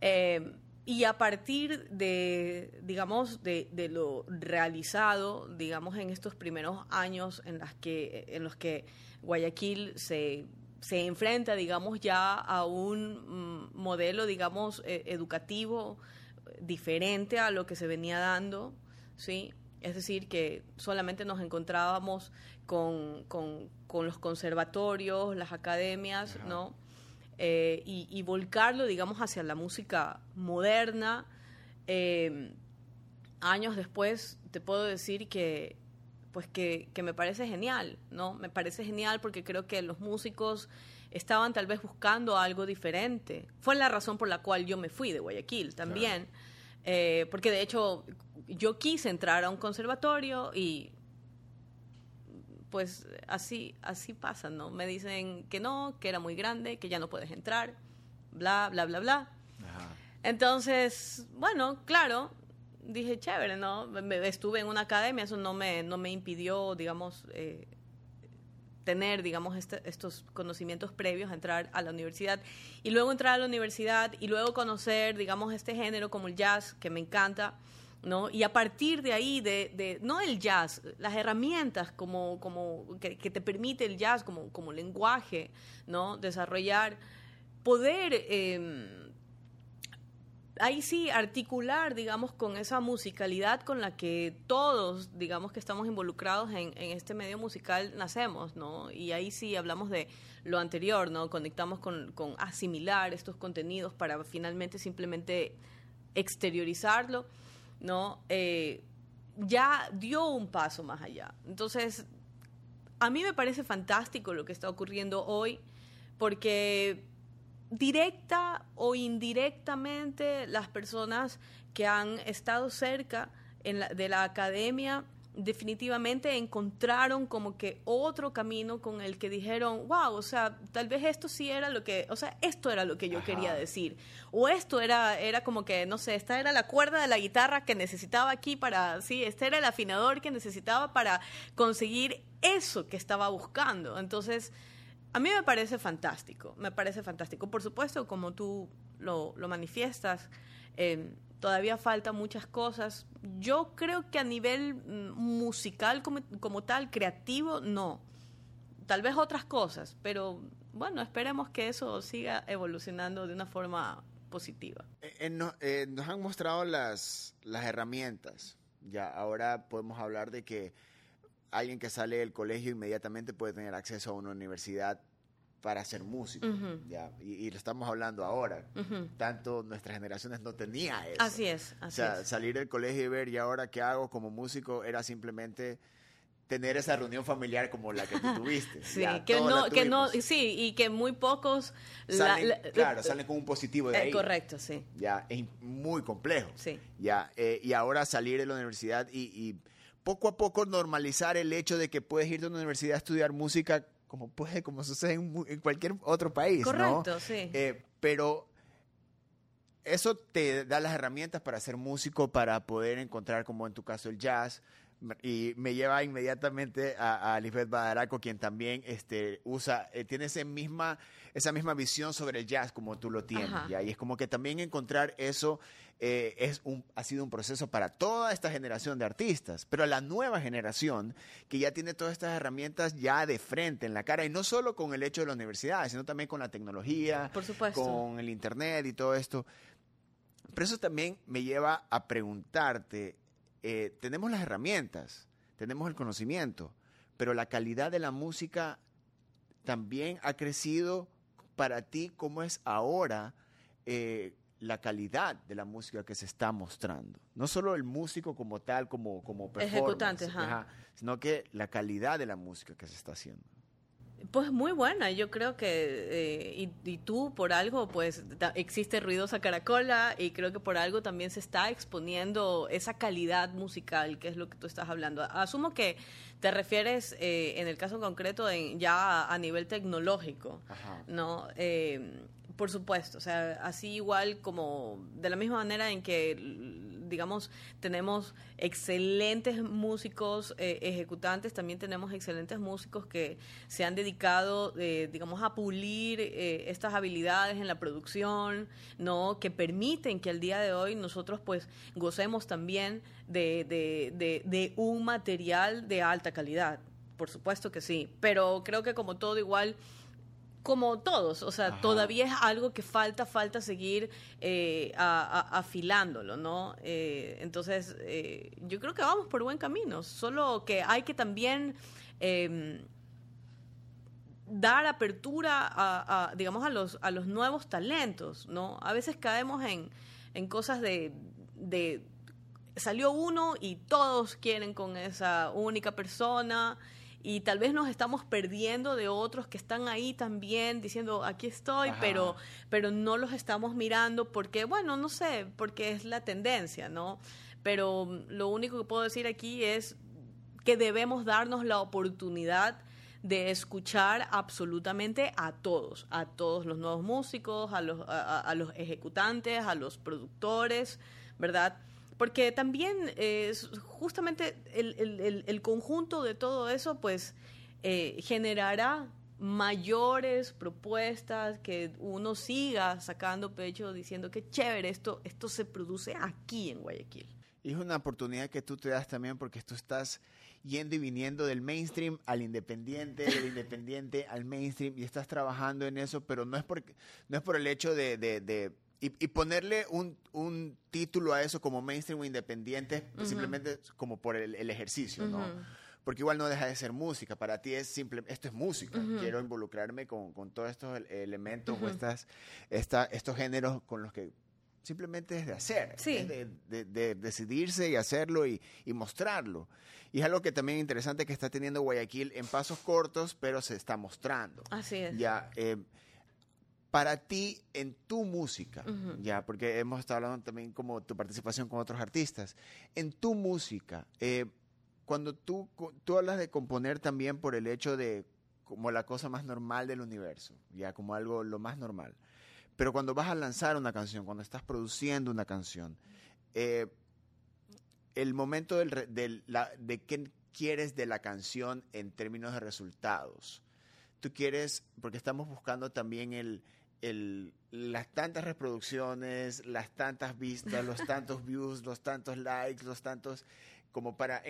Speaker 1: Eh, y a partir de, digamos, de, lo realizado, digamos, en estos primeros años en, las que, en los que Guayaquil se se enfrenta, digamos, ya a un mm, modelo, digamos, eh, educativo diferente a lo que se venía dando, ¿sí? Es decir, que solamente nos encontrábamos con, los conservatorios, las academias, ¿no? Eh, y, volcarlo, digamos, hacia la música moderna. Eh, años después, te puedo decir que pues que, me parece genial, ¿no? Me parece genial porque creo que los músicos estaban tal vez buscando algo diferente. Fue la razón por la cual yo me fui de Guayaquil también, eh, porque de hecho yo quise entrar a un conservatorio y pues así, así pasa, ¿no? Me dicen que no, que era muy grande, que ya no puedes entrar, bla, bla, bla, bla. Entonces, bueno, claro, dije, chévere, ¿no? estuve en una academia, eso no me, no me impidió, digamos, eh, tener, digamos, este, estos conocimientos previos a entrar a la universidad. Y luego entrar a la universidad y luego conocer, digamos, este género como el jazz, que me encanta, ¿no? Y a partir de ahí, de, de no el jazz, las herramientas como, como que, te permite el jazz como, como lenguaje, ¿no? Desarrollar, poder... Eh, ahí sí articular, digamos, con esa musicalidad con la que todos, digamos, que estamos involucrados en, este medio musical nacemos, ¿no? Y ahí sí hablamos de lo anterior, ¿no? Conectamos con, asimilar estos contenidos para finalmente simplemente exteriorizarlo, ¿no? Eh, ya dio un paso más allá. Entonces, a mí me parece fantástico lo que está ocurriendo hoy, porque directa o indirectamente las personas que han estado cerca de la academia definitivamente encontraron como que otro camino con el que dijeron, wow, o sea, tal vez esto sí era lo que, o sea, esto era lo que yo quería decir. O esto era, era como que, no sé, esta era la cuerda de la guitarra que necesitaba aquí para, sí, este era el afinador que necesitaba para conseguir eso que estaba buscando. Entonces, a mí me parece fantástico, me parece fantástico. Por supuesto, como tú lo, manifiestas, eh, todavía faltan muchas cosas. Yo creo que a nivel mm, musical como, tal, creativo, no. Tal vez otras cosas, pero bueno, esperemos que eso siga evolucionando de una forma positiva.
Speaker 3: Eh, eh, nos han mostrado las, las herramientas. Ya ahora podemos hablar de que alguien que sale del colegio inmediatamente puede tener acceso a una universidad para ser músico, ya, y, lo estamos hablando ahora. Tanto nuestras generaciones no tenía eso.
Speaker 1: Así es,
Speaker 3: así o sea, salir del colegio y ver, ¿y ahora qué hago como músico? Era simplemente tener esa reunión familiar como la que tú [laughs] tuviste.
Speaker 1: sí, que no, que no, sí, y que muy pocos...
Speaker 3: claro, salen con un positivo de eh, ahí.
Speaker 1: correcto, sí.
Speaker 3: Ya, es muy complejo.
Speaker 1: Sí.
Speaker 3: Ya, eh, y ahora salir de la universidad y, y poco a poco normalizar el hecho de que puedes ir de una universidad a estudiar música como puede, como sucede en, cualquier otro país,
Speaker 1: Correcto, sí.
Speaker 3: Eh, pero eso te da las herramientas para ser músico, para poder encontrar, como en tu caso, el jazz, y me lleva inmediatamente a, a Lisbeth Badaraco, quien también este, usa, eh, tiene esa misma, esa misma visión sobre el jazz como tú lo tienes. Y es como que también encontrar eso eh, es un, ha sido un proceso para toda esta generación de artistas, pero a la nueva generación que ya tiene todas estas herramientas ya de frente, en la cara, y no solo con el hecho de la universidad, sino también con la tecnología, con el Internet y todo esto. Pero eso también me lleva a preguntarte, eh, tenemos las herramientas, tenemos el conocimiento, pero la calidad de la música también ha crecido para ti, ¿cómo es ahora eh, la calidad de la música que se está mostrando? No solo el músico como tal, como, como
Speaker 1: Ejecutante,
Speaker 3: sino que la calidad de la música que se está haciendo.
Speaker 1: Pues muy buena, yo creo que, eh, y, tú por algo, pues existe Ruidosa Caracola y creo que por algo también se está exponiendo esa calidad musical, que es lo que tú estás hablando. Asumo que te refieres, eh, en el caso concreto, en, ya a, nivel tecnológico, ¿no? Eh, por supuesto, o sea, así igual como de la misma manera en que, digamos, tenemos excelentes músicos eh, ejecutantes, también tenemos excelentes músicos que se han dedicado, eh, digamos, a pulir eh, estas habilidades en la producción, ¿no? Que permiten que al día de hoy nosotros pues gocemos también de, de, de un material de alta calidad. Por supuesto que sí, pero creo que como todo igual como todos, o sea, todavía es algo que falta, falta seguir eh, afilándolo, ¿no? Eh, entonces, eh, yo creo que vamos por buen camino, solo que hay que también em, dar apertura a, digamos, a los, a los nuevos talentos, ¿no? A veces caemos en, en cosas de, de, salió uno y todos quieren con esa única persona y tal vez nos estamos perdiendo de otros que están ahí también diciendo aquí estoy pero pero no los estamos mirando porque bueno no sé porque es la tendencia no pero lo único que puedo decir aquí es que debemos darnos la oportunidad de escuchar absolutamente a todos, a todos los nuevos músicos, a los, a los ejecutantes, a los productores, ¿verdad? Porque también es justamente el, conjunto de todo eso, pues eh, generará mayores propuestas, que uno siga sacando pecho diciendo que chévere, esto, esto se produce aquí en Guayaquil.
Speaker 3: Y es una oportunidad que tú te das también porque tú estás yendo y viniendo del mainstream al independiente, del independiente al mainstream y estás trabajando en eso, pero no es, porque, no es por el hecho de y, ponerle un, un, título a eso como mainstream o independiente, simplemente como por el, ejercicio, ¿no? Porque igual no deja de ser música. Para ti es simple, esto es música. Quiero involucrarme con, con todos estos elementos o estas, esta, estos géneros con los que simplemente es de hacer, es de, de, decidirse y hacerlo y, y, mostrarlo. Y es algo que también es interesante que está teniendo Guayaquil en pasos cortos, pero se está mostrando.
Speaker 1: Así es.
Speaker 3: Ya, eh, para ti en tu música, ya, porque hemos estado hablando también como tu participación con otros artistas, en tu música, eh, cuando tú, tú hablas de componer también por el hecho de como la cosa más normal del universo, ya como algo lo más normal, pero cuando vas a lanzar una canción, cuando estás produciendo una canción, eh, el momento del, de qué quieres de la canción en términos de resultados. Tú quieres, porque estamos buscando también el, el, las tantas reproducciones, las tantas vistas, los tantos [laughs] views, los tantos likes, los tantos, como para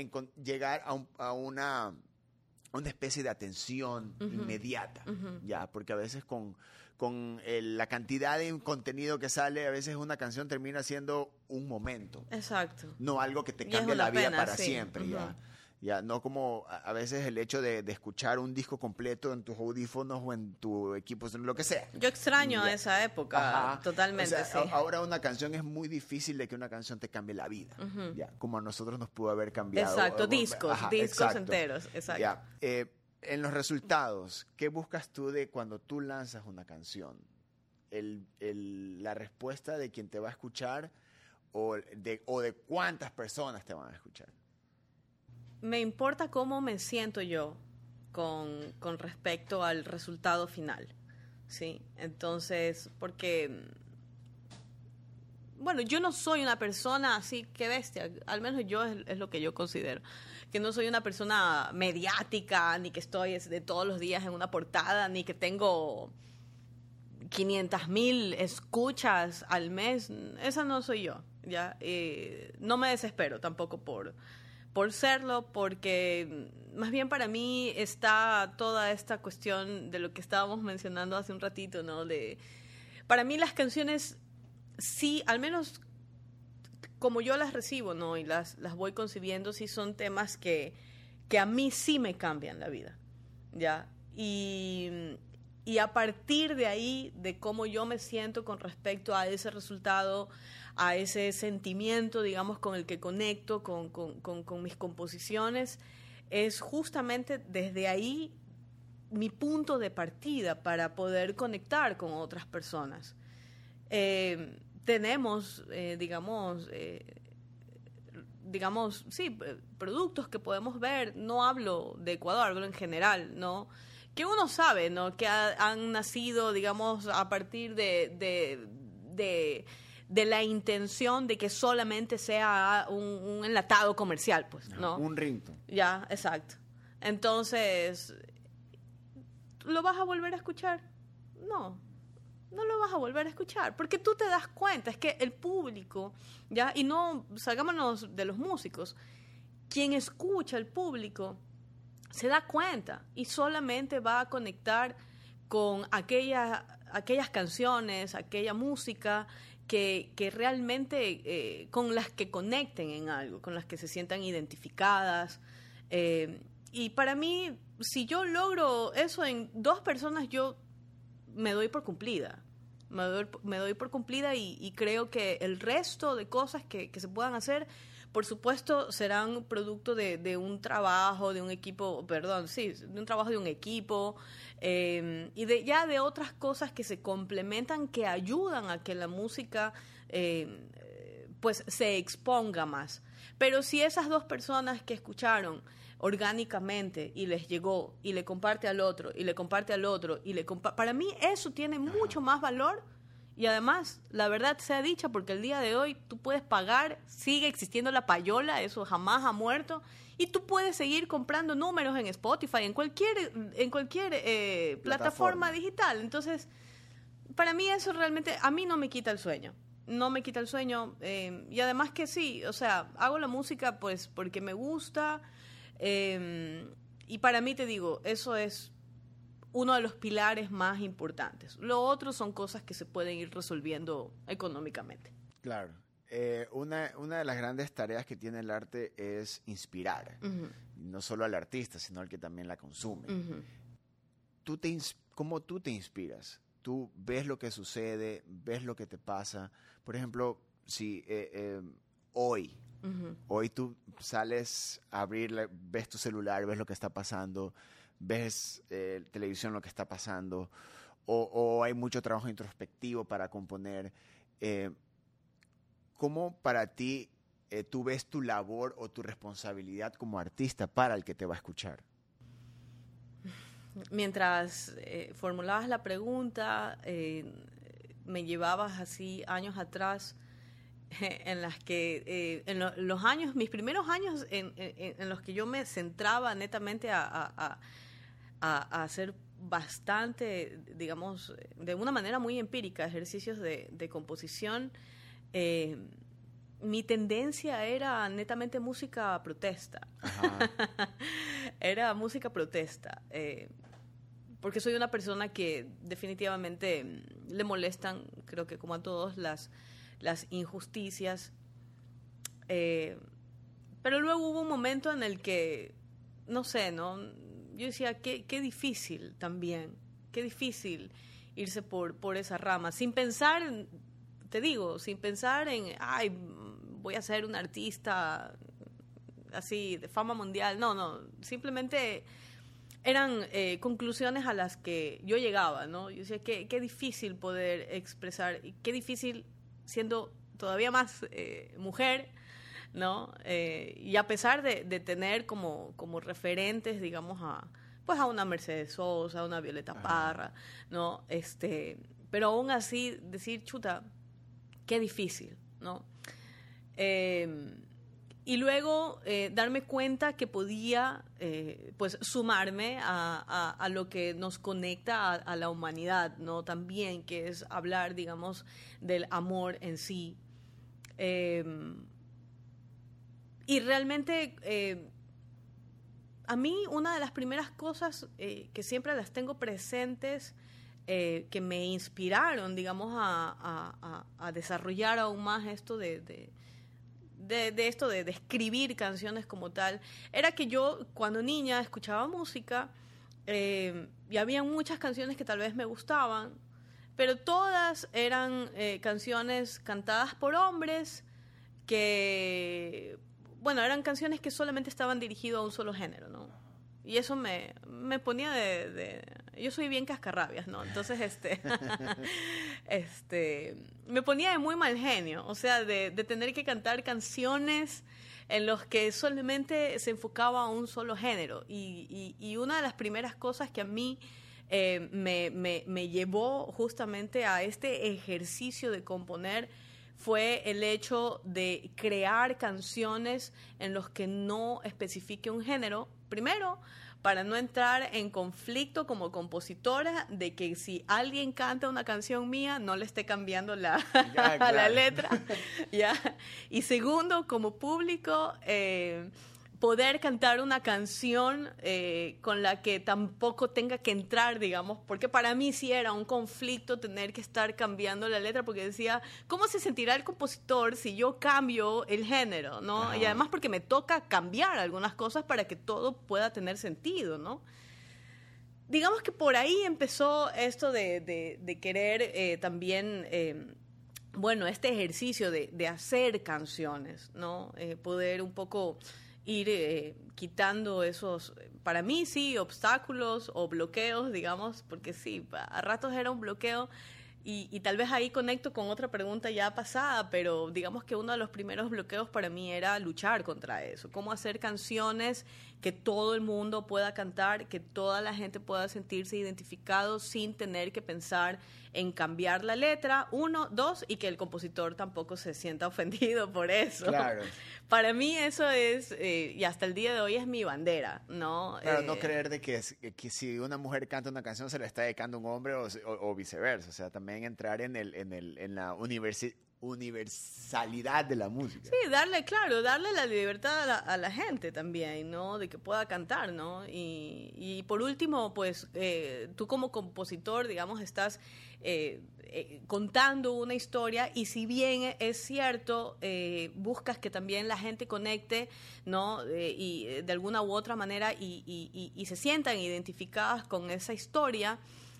Speaker 3: llegar a, a, una, una especie de atención inmediata, ya, porque a veces con, con la cantidad de contenido que sale, a veces una canción termina siendo un momento.
Speaker 1: Exacto.
Speaker 3: No algo que te cambie la vida para siempre, ya. Ya, no como a veces el hecho de, escuchar un disco completo en tus audífonos o en tu equipo, lo que sea.
Speaker 1: Yo extraño esa época, totalmente.
Speaker 3: Ahora una canción es muy difícil de que una canción te cambie la vida, ya, como a nosotros nos pudo haber cambiado.
Speaker 1: Exacto, discos, discos enteros, exacto.
Speaker 3: Eh, en los resultados, ¿qué buscas tú de cuando tú lanzas una canción? El, el, la respuesta de quien te va a escuchar o de, o de cuántas personas te van a escuchar
Speaker 1: me importa cómo me siento yo con, con respecto al resultado final. ¿sí? Entonces, porque, bueno, yo no soy una persona así que bestia, al menos yo es, lo que yo considero, que no soy una persona mediática, ni que estoy de todos los días en una portada, ni que tengo 500 mil escuchas al mes, esa no soy yo, ¿ya? Eh, no me desespero tampoco por por serlo, porque más bien para mí está toda esta cuestión de lo que estábamos mencionando hace un ratito, ¿no? De, para mí las canciones sí, al menos como yo las recibo, ¿no? Y las, las voy concibiendo, sí son temas que, que a mí sí me cambian la vida, ¿ya? Y, y a partir de ahí, de cómo yo me siento con respecto a ese resultado, a ese sentimiento, digamos, con el que conecto con, mis composiciones, es justamente desde ahí mi punto de partida para poder conectar con otras personas. Eh, tenemos, eh, digamos, eh, digamos, sí, productos que podemos ver, no hablo de Ecuador, hablo en general, ¿no? Que uno sabe, ¿no? Que han nacido, digamos, a partir de, de de la intención de que solamente sea un, enlatado comercial, pues, ¿no?
Speaker 3: Un rinto.
Speaker 1: Ya, exacto. Entonces, ¿lo vas a volver a escuchar? No, no lo vas a volver a escuchar, porque tú te das cuenta, es que el público, ya, y no salgámonos de los músicos, quien escucha al público se da cuenta y solamente va a conectar con aquellas aquellas canciones, aquella música que, realmente eh, con las que conecten en algo, con las que se sientan identificadas. Eh, y para mí, si yo logro eso en dos personas, yo me doy por cumplida. Me doy, me doy por cumplida y, creo que el resto de cosas que, que se puedan hacer por supuesto, serán producto de, un trabajo, de un equipo, perdón, sí, de un trabajo de un equipo em, y de ya de otras cosas que se complementan, que ayudan a que la música em, pues se exponga más. Pero si esas dos personas que escucharon orgánicamente y les llegó y le comparte al otro y le comparte al otro y le para mí eso tiene mucho más valor y además, la verdad sea dicha, porque el día de hoy tú puedes pagar, sigue existiendo la payola, eso jamás ha muerto, y tú puedes seguir comprando números en Spotify, en cualquier, en cualquier eh, plataforma. digital. Entonces, para mí eso realmente, a mí no me quita el sueño. No me quita el sueño. Eh, y además que sí, o sea, hago la música pues porque me gusta. Eh, y para mí te digo, eso es uno de los pilares más importantes. Lo otro son cosas que se pueden ir resolviendo económicamente.
Speaker 3: Claro. Eh, una, una, de las grandes tareas que tiene el arte es inspirar, no solo al artista, sino al que también la consume. tú te, ¿Cómo tú te inspiras? Tú ves lo que sucede, ves lo que te pasa. Por ejemplo, si eh, eh, hoy, hoy tú sales a abrir, ves tu celular, ves lo que está pasando, ves eh, televisión lo que está pasando, o, hay mucho trabajo introspectivo para componer. Eh, ¿Cómo para ti eh, tú ves tu labor o tu responsabilidad como artista para el que te va a escuchar?
Speaker 1: Mientras formulabas la pregunta, me llevabas así años atrás [laughs] en las que en los años, mis primeros años en, los que yo me centraba netamente a, a, hacer bastante, digamos, de una manera muy empírica, ejercicios de, composición. Eh, mi tendencia era netamente música protesta. [laughs] era música protesta. Eh, porque soy una persona que definitivamente le molestan, creo que como a todos, las, las injusticias. Eh, pero luego hubo un momento en el que, no sé, ¿no? Yo decía, qué, qué difícil también, qué difícil irse por, por esa rama, sin pensar, te digo, sin pensar en, ay, voy a ser un artista así de fama mundial, no, no, simplemente eran eh, conclusiones a las que yo llegaba, ¿no? Yo decía, qué, qué difícil poder expresar, y qué difícil siendo todavía más eh, mujer, ¿no? Eh, y a pesar de, tener como, como referentes, digamos, a pues a una Mercedes Sosa, a una Violeta Parra, ¿no? Este, pero aún así decir, chuta, qué difícil, ¿no? Em, y luego eh, darme cuenta que podía eh, pues sumarme a, lo que nos conecta a, la humanidad no también que es hablar digamos del amor en sí em, y realmente eh, a mí una de las primeras cosas que siempre las tengo presentes que me inspiraron digamos a, desarrollar aún más esto de de, esto de, escribir canciones como tal, era que yo cuando niña escuchaba música eh, y había muchas canciones que tal vez me gustaban, pero todas eran eh, canciones cantadas por hombres que, bueno, eran canciones que solamente estaban dirigidas a un solo género, ¿no? Y eso me, me ponía de, Yo soy bien cascarrabias, ¿no? Entonces, este... [laughs] este me ponía de muy mal genio, o sea, de, tener que cantar canciones en los que solamente se enfocaba a un solo género. Y, y, una de las primeras cosas que a mí eh, me, me, me llevó justamente a este ejercicio de componer fue el hecho de crear canciones en los que no especifique un género, primero, para no entrar en conflicto como compositora de que si alguien canta una canción mía no le esté cambiando la, [laughs] la letra. [laughs] ¿ya? Y segundo, como público, eh, poder cantar una canción eh, con la que tampoco tenga que entrar, digamos, porque para mí sí era un conflicto tener que estar cambiando la letra, porque decía, ¿cómo se sentirá el compositor si yo cambio el género, no? Y además porque me toca cambiar algunas cosas para que todo pueda tener sentido, ¿no? Digamos que por ahí empezó esto de, querer eh, también... Eh, bueno, este ejercicio de, hacer canciones, ¿no? poder un poco ir eh, quitando esos, para mí sí, obstáculos o bloqueos, digamos, porque sí, a ratos era un bloqueo y, tal vez ahí conecto con otra pregunta ya pasada, pero digamos que uno de los primeros bloqueos para mí era luchar contra eso, cómo hacer canciones que todo el mundo pueda cantar, que toda la gente pueda sentirse identificado sin tener que pensar en cambiar la letra, uno, dos, y que el compositor tampoco se sienta [laughs] ofendido por eso. Claro. [laughs] Para mí eso es, eh, y hasta el día de hoy es mi bandera, ¿no?
Speaker 3: Claro, no eh, creer de que, que, si una mujer canta una canción se la está dedicando un hombre o, viceversa, o sea, también entrar en, el, en, el, en la universidad universalidad de la música.
Speaker 1: Sí, darle, claro, darle la libertad a la, gente también, ¿no? De que pueda cantar, ¿no? Y, y por último, pues eh, tú como compositor, digamos, estás eh, eh, contando una historia y si bien es cierto, buscas que también la gente conecte, ¿no? y de alguna u otra manera y, y, y se sientan identificadas con esa historia,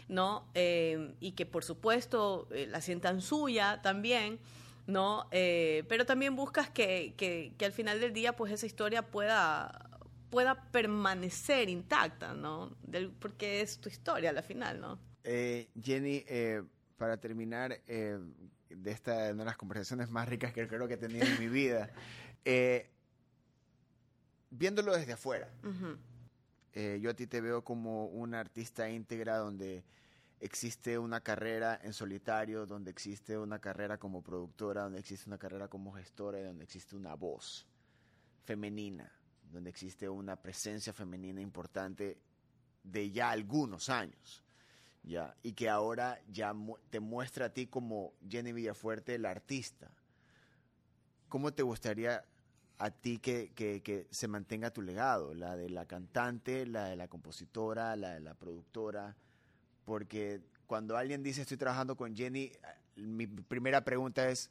Speaker 1: ¿no? Eh, y que por supuesto eh, la sientan suya también, ¿no? Eh, pero también buscas que, que, al final del día pues esa historia pueda pueda permanecer intacta, ¿no? porque es tu historia al final, ¿no?
Speaker 3: Jenny, para terminar de esta una de las conversaciones más ricas que creo que he tenido en mi vida, [laughs] viéndolo desde afuera, yo a ti te veo como una artista íntegra donde existe una carrera en solitario, donde existe una carrera como productora, donde existe una carrera como gestora y donde existe una voz femenina, donde existe una presencia femenina importante de ya algunos años. Ya, y que ahora ya te muestra a ti como Jenny Villafuerte, la artista. ¿Cómo te gustaría a ti que, que, se mantenga tu legado? La de la cantante, la de la compositora, la de la productora porque cuando alguien dice estoy trabajando con Jenny, mi primera pregunta es,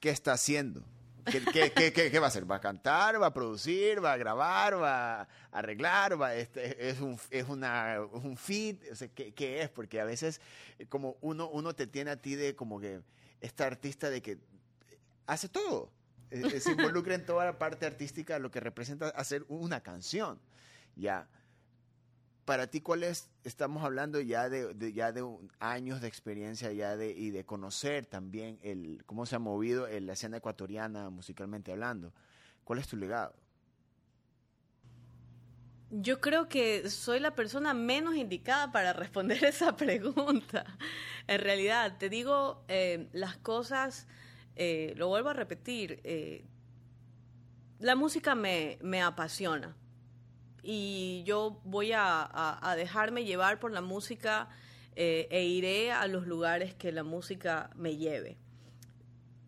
Speaker 3: ¿qué está haciendo? ¿Qué, qué, va a hacer? ¿Va a cantar? ¿Va a producir? ¿Va a grabar? ¿Va a arreglar? Va, este, ¿Es un, es una, un feed? ¿qué, es? Porque a veces como uno, uno te tiene a ti de como que esta artista de que hace todo. Eh, eh, se involucra en toda la parte artística, lo que representa hacer una canción. Ya para ti, ¿cuál es? Estamos hablando ya de, ya de años de experiencia ya de, y de conocer también el cómo se ha movido la escena ecuatoriana musicalmente hablando. ¿Cuál es tu legado?
Speaker 1: Yo creo que soy la persona menos indicada para responder [laughs] esa pregunta. En realidad, te digo eh, las cosas, eh, lo vuelvo a repetir, eh, la música me, apasiona y yo voy a, dejarme llevar por la música e iré a los lugares que la música me lleve,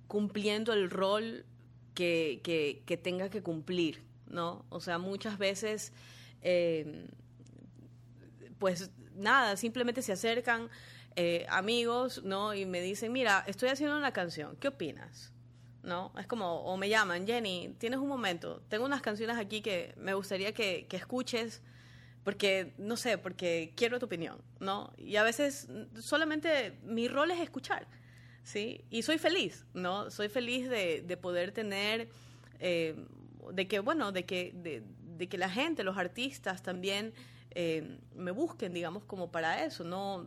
Speaker 1: cumpliendo el rol que, que tenga que cumplir, ¿no? O sea, muchas veces eh, pues nada, simplemente se acercan eh, amigos, ¿no? Y me dicen, mira, estoy haciendo una canción, ¿qué opinas? ¿No? Es como, o me llaman, Jenny, tienes un momento, tengo unas canciones aquí que me gustaría que, escuches, porque, no sé, porque quiero tu opinión, ¿no? Y a veces solamente mi rol es escuchar, ¿sí? Y soy feliz, ¿no? Soy feliz de, poder tener, eh, de que, bueno, de que, de, de que la gente, los artistas también eh, me busquen, digamos, como para eso. No,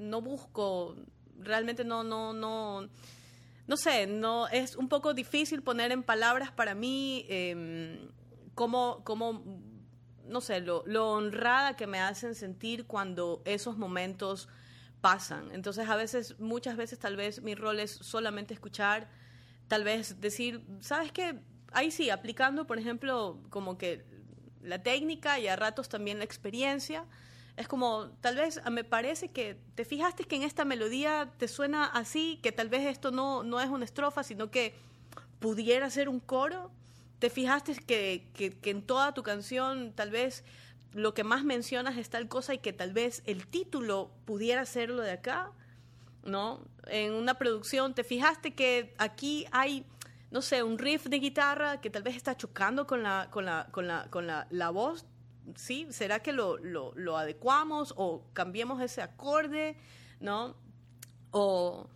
Speaker 1: no busco, realmente no, no, no, no sé, no, es un poco difícil poner en palabras para mí eh, cómo, no sé, lo, lo honrada que me hacen sentir cuando esos momentos pasan. Entonces, a veces, muchas veces, tal vez mi rol es solamente escuchar, tal vez decir, ¿sabes qué? ahí sí, aplicando, por ejemplo, como que la técnica y a ratos también la experiencia. Es como, tal vez me parece que te fijaste que en esta melodía te suena así, que tal vez esto no, no es una estrofa, sino que pudiera ser un coro. Te fijaste que, que, que en toda tu canción tal vez lo que más mencionas es tal cosa y que tal vez el título pudiera ser lo de acá, ¿no? En una producción te fijaste que aquí hay no sé, un riff de guitarra que tal vez está chocando con la, con la, con la, con la, la voz, ¿sí? ¿Será que lo, lo, adecuamos o cambiemos ese acorde, ¿no? O,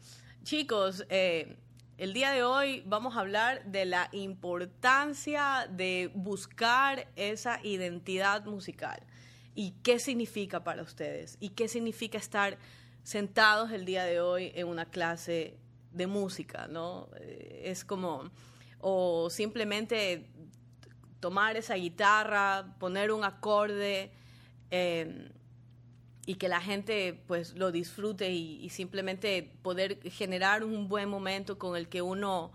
Speaker 1: chicos, eh, el día de hoy vamos a hablar de la importancia de buscar esa identidad musical y qué significa para ustedes y qué significa estar sentados el día de hoy en una clase de música, ¿no? Eh, es como, o simplemente tomar esa guitarra, poner un acorde em, y que la gente pues lo disfrute y, simplemente poder generar un buen momento con el que uno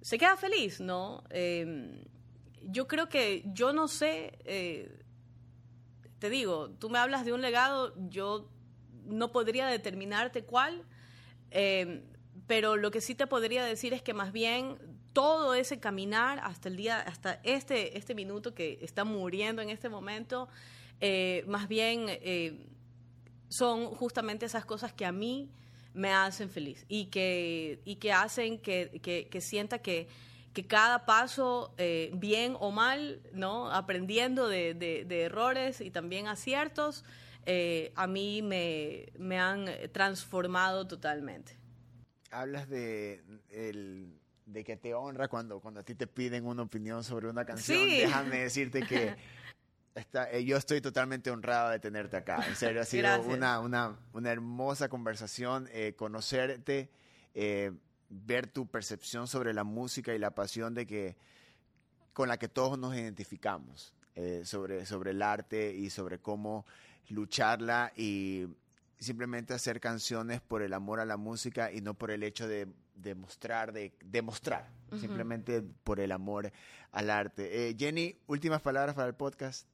Speaker 1: se queda feliz, ¿no? Em, yo creo que yo no sé, eh, te digo, tú me hablas de un legado, yo no podría determinarte cuál. Eh, pero lo que sí te podría decir es que más bien todo ese caminar hasta el día, hasta este, este minuto que está muriendo en este momento, eh, más bien eh, son justamente esas cosas que a mí me hacen feliz y que, y que hacen que, que, sienta que, que, cada paso, eh, bien o mal, ¿no? aprendiendo de, de, errores y también aciertos, a mí me, me han transformado totalmente
Speaker 3: hablas de, de que te honra cuando, cuando a ti te piden una opinión sobre una canción. Déjame decirte que [laughs] eh, yo estoy totalmente honrado de tenerte acá. En serio, ha sido una, una, una, hermosa conversación, eh, conocerte, eh, ver tu percepción sobre la música y la pasión de que, con la que todos nos identificamos. sobre, sobre el arte y sobre cómo lucharla y simplemente hacer canciones por el amor a la música y no por el hecho de demostrar, de demostrar, simplemente por el amor al arte. Eh, Jenny, últimas palabras para el podcast.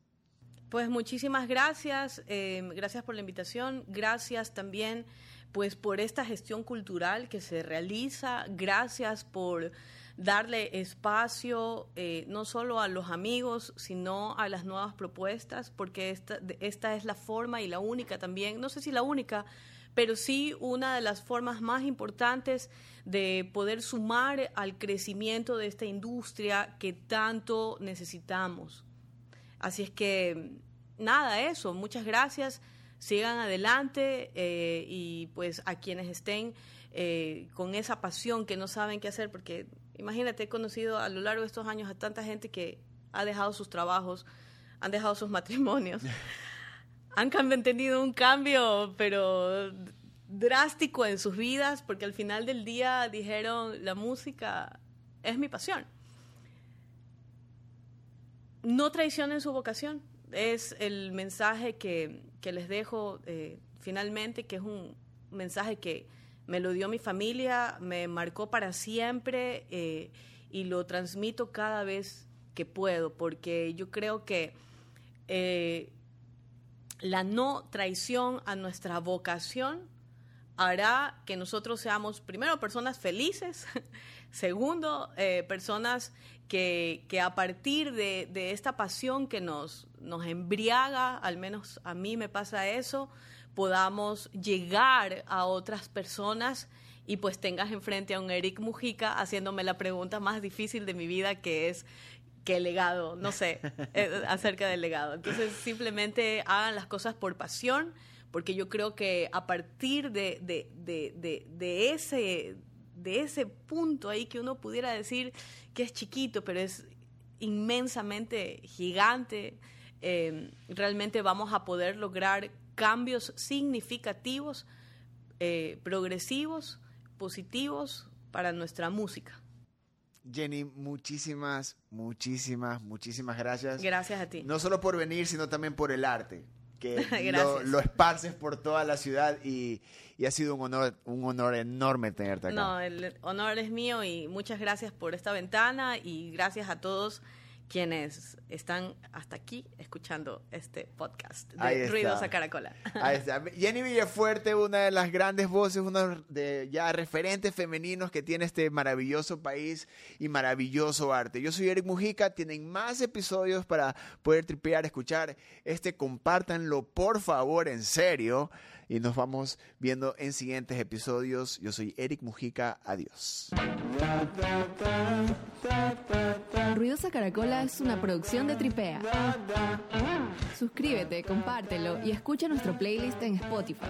Speaker 1: Pues muchísimas gracias, eh, gracias por la invitación, gracias también pues por esta gestión cultural que se realiza, gracias por darle espacio eh, no solo a los amigos, sino a las nuevas propuestas, porque esta, esta es la forma y la única también, no sé si la única, pero sí una de las formas más importantes de poder sumar al crecimiento de esta industria que tanto necesitamos. Así es que, nada, eso, muchas gracias, sigan adelante eh, y pues a quienes estén eh, con esa pasión que no saben qué hacer, porque Imagínate, he conocido a lo largo de estos años a tanta gente que ha dejado sus trabajos, han dejado sus matrimonios, [laughs] han tenido un cambio, pero drástico en sus vidas, porque al final del día dijeron, la música es mi pasión. No traicionen su vocación, es el mensaje que, les dejo eh, finalmente, que es un mensaje que me lo dio mi familia, me marcó para siempre eh, y lo transmito cada vez que puedo, porque yo creo que eh, la no traición a nuestra vocación hará que nosotros seamos, primero, personas felices, [laughs] segundo, eh, personas que, a partir de, esta pasión que nos, nos embriaga, al menos a mí me pasa eso, podamos llegar a otras personas y pues tengas enfrente a un Eric Mujica haciéndome la pregunta más difícil de mi vida que es ¿qué legado, no sé, eh, acerca del legado. Entonces simplemente hagan las cosas por pasión porque yo creo que a partir de, de, ese, de ese punto ahí que uno pudiera decir que es chiquito, pero es inmensamente gigante, eh, realmente vamos a poder lograr cambios significativos, eh, progresivos, positivos para nuestra música.
Speaker 3: Jenny, muchísimas, muchísimas, muchísimas gracias.
Speaker 1: Gracias a ti.
Speaker 3: No solo por venir, sino también por el arte que [laughs] lo, esparces por toda la ciudad y, ha sido un honor, un honor enorme tenerte acá.
Speaker 1: No, el honor es mío y muchas gracias por esta ventana y gracias a todos quienes están hasta aquí escuchando este podcast de Ruidosa Caracola.
Speaker 3: Ahí está. [laughs] Jenny Villafuerte, una de las grandes voces, uno de ya referentes femeninos que tiene este maravilloso país y maravilloso arte. Yo soy Eric Mujica, tienen más episodios para poder tripear, escuchar este, compártanlo por favor, en serio y nos vamos viendo en siguientes episodios. Yo soy Eric Mujica, adiós.
Speaker 2: Ruidosa Caracola es una producción de Tripea. Suscríbete, compártelo y escucha nuestro playlist en Spotify.